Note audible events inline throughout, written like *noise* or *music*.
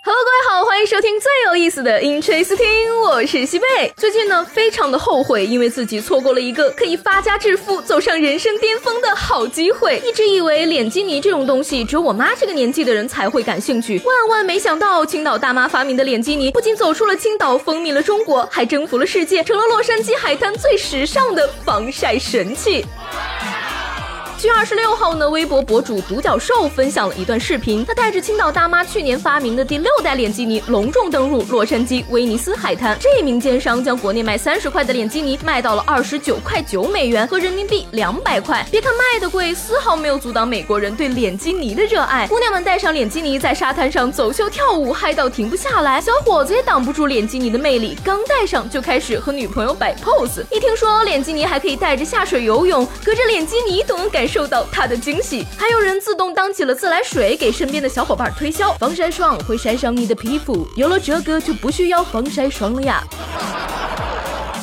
Hello，各位好，欢迎收听最有意思的 Interesting，我是西贝。最近呢，非常的后悔，因为自己错过了一个可以发家致富、走上人生巅峰的好机会。一直以为脸基尼这种东西，只有我妈这个年纪的人才会感兴趣。万万没想到，青岛大妈发明的脸基尼，不仅走出了青岛，风靡了中国，还征服了世界，成了洛杉矶海滩最时尚的防晒神器。七月二十六号呢，微博博主独角兽分享了一段视频，他带着青岛大妈去年发明的第六代脸基尼，隆重登陆洛杉矶威尼斯海滩。这名奸商将国内卖三十块的脸基尼卖到了二十九块九美元，和人民币两百块。别看卖的贵，丝毫没有阻挡美国人对脸基尼的热爱。姑娘们戴上脸基尼，在沙滩上走秀跳舞，嗨到停不下来。小伙子也挡不住脸基尼的魅力，刚戴上就开始和女朋友摆 pose。一听说脸基尼还可以带着下水游泳，隔着脸基尼都能感。受到他的惊喜，还有人自动当起了自来水，给身边的小伙伴推销防晒霜，会晒伤你的皮肤，有了这个就不需要防晒霜了呀。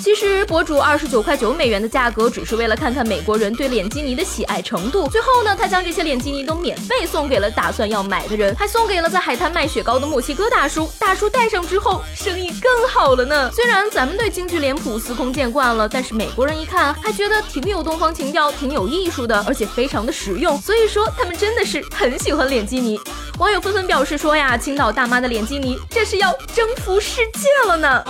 其实博主二十九块九美元的价格，只是为了看看美国人对脸基尼的喜爱程度。最后呢，他将这些脸基尼都免费送给了打算要买的人，还送给了在海滩卖雪糕的墨西哥大叔。大叔戴上之后，生意更好了呢。虽然咱们对京剧脸谱司空见惯了，但是美国人一看还觉得挺有东方情调，挺有艺术的，而且非常的实用。所以说他们真的是很喜欢脸基尼。网友纷纷表示说呀，青岛大妈的脸基尼，这是要征服世界了呢。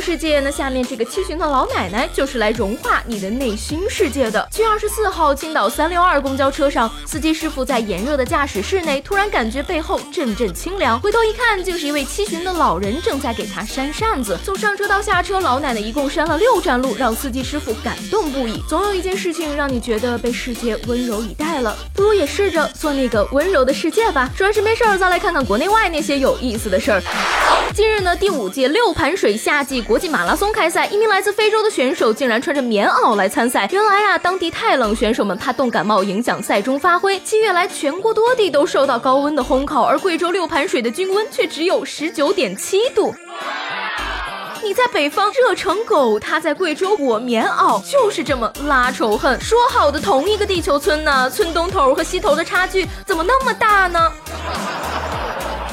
世界，那下面这个七旬的老奶奶就是来融化你的内心世界的。七月二十四号，青岛三六二公交车上，司机师傅在炎热的驾驶室内，突然感觉背后阵阵清凉，回头一看，竟是一位七旬的老人正在给他扇扇子。从上车到下车，老奶奶一共扇了六站路，让司机师傅感动不已。总有一件事情让你觉得被世界温柔以待了，不如也试着做那个温柔的世界吧。说完是没事儿，再来看看国内外那些有意思的事儿。近日呢，第五届六盘水夏季国际马拉松开赛，一名来自非洲的选手竟然穿着棉袄来参赛。原来啊，当地太冷，选手们怕冻感冒影响赛中发挥。七月来，全国多地都受到高温的烘烤，而贵州六盘水的均温却只有十九点七度。你在北方热成狗，他在贵州裹棉袄，就是这么拉仇恨。说好的同一个地球村呢？村东头和西头的差距怎么那么大呢？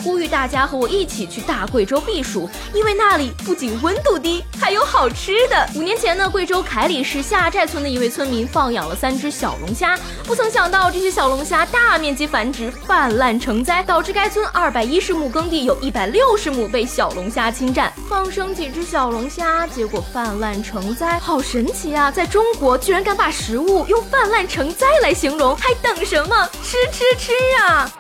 呼吁大家和我一起去大贵州避暑，因为那里不仅温度低，还有好吃的。五年前呢，贵州凯里市下寨村的一位村民放养了三只小龙虾，不曾想到这些小龙虾大面积繁殖，泛滥成灾，导致该村二百一十亩耕地有一百六十亩被小龙虾侵占。放生几只小龙虾，结果泛滥成灾，好神奇啊！在中国居然敢把食物用泛滥成灾来形容，还等什么？吃吃吃啊！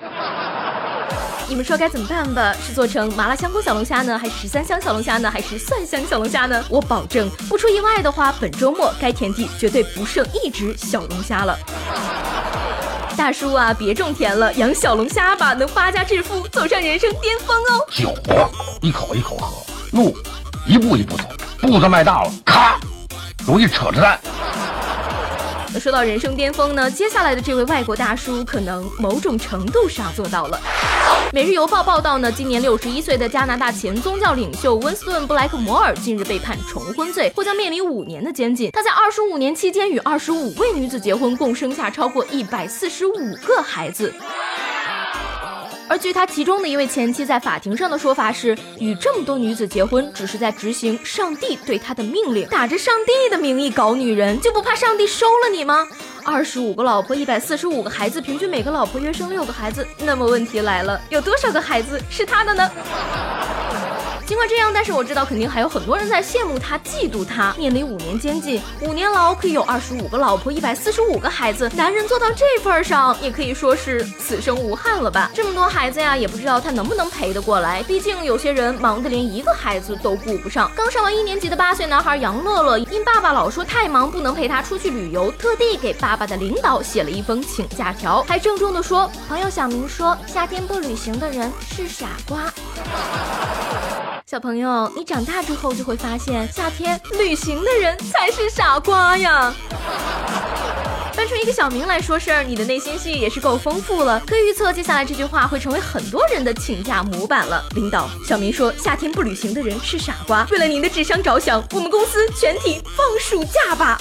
你们说该怎么办吧？是做成麻辣香锅小龙虾呢，还是十三香小龙虾呢，还是蒜香小龙虾呢？我保证，不出意外的话，本周末该田地绝对不剩一只小龙虾了。大叔啊，别种田了，养小龙虾吧，能发家致富，走上人生巅峰哦。酒一口一口喝，路一步一步走，步子迈大了，咔，容易扯着蛋。那说到人生巅峰呢，接下来的这位外国大叔可能某种程度上做到了。每日邮报报道呢，今年六十一岁的加拿大前宗教领袖温斯顿·布莱克摩尔近日被判重婚罪，或将面临五年的监禁。他在二十五年期间与二十五位女子结婚，共生下超过一百四十五个孩子。而据他其中的一位前妻在法庭上的说法是，与这么多女子结婚，只是在执行上帝对他的命令，打着上帝的名义搞女人，就不怕上帝收了你吗？二十五个老婆，一百四十五个孩子，平均每个老婆约生六个孩子。那么问题来了，有多少个孩子是他的呢？尽管这样，但是我知道肯定还有很多人在羡慕他、嫉妒他。面临五年监禁，五年牢，可以有二十五个老婆、一百四十五个孩子。男人做到这份上，也可以说是此生无憾了吧？这么多孩子呀，也不知道他能不能陪得过来。毕竟有些人忙得连一个孩子都顾不上。刚上完一年级的八岁男孩杨乐乐，因爸爸老说太忙不能陪他出去旅游，特地给爸爸的领导写了一封请假条，还郑重地说：“朋友小明说，夏天不旅行的人是傻瓜。”小朋友，你长大之后就会发现，夏天旅行的人才是傻瓜呀。搬出一个小明来说事儿，你的内心戏也是够丰富了。可以预测，接下来这句话会成为很多人的请假模板了。领导，小明说夏天不旅行的人是傻瓜。为了您的智商着想，我们公司全体放暑假吧。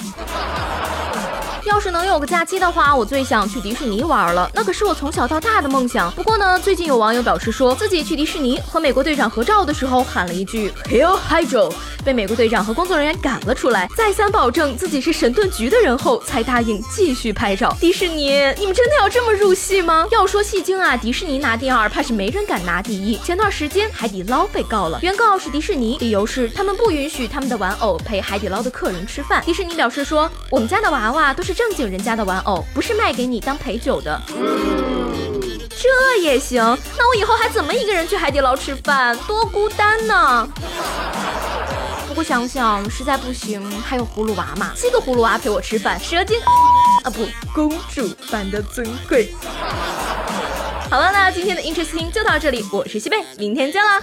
要是能有个假期的话，我最想去迪士尼玩了，那可是我从小到大的梦想。不过呢，最近有网友表示说自己去迪士尼和美国队长合照的时候喊了一句 Hail Hydro，被美国队长和工作人员赶了出来，再三保证自己是神盾局的人后，才答应继续拍照。迪士尼，你们真的要这么入戏吗？要说戏精啊，迪士尼拿第二，怕是没人敢拿第一。前段时间海底捞被告了，原告是迪士尼，理由是他们不允许他们的玩偶陪海底捞的客人吃饭。迪士尼表示说，我们家的娃娃都是。正经人家的玩偶不是卖给你当陪酒的，这也行？那我以后还怎么一个人去海底捞吃饭？多孤单呢！不过想想实在不行，还有葫芦娃嘛，七个葫芦娃陪我吃饭，蛇精 *laughs* 啊不，公主般的尊贵。好了，那今天的 Interesting 就到这里，我是西贝，明天见啦。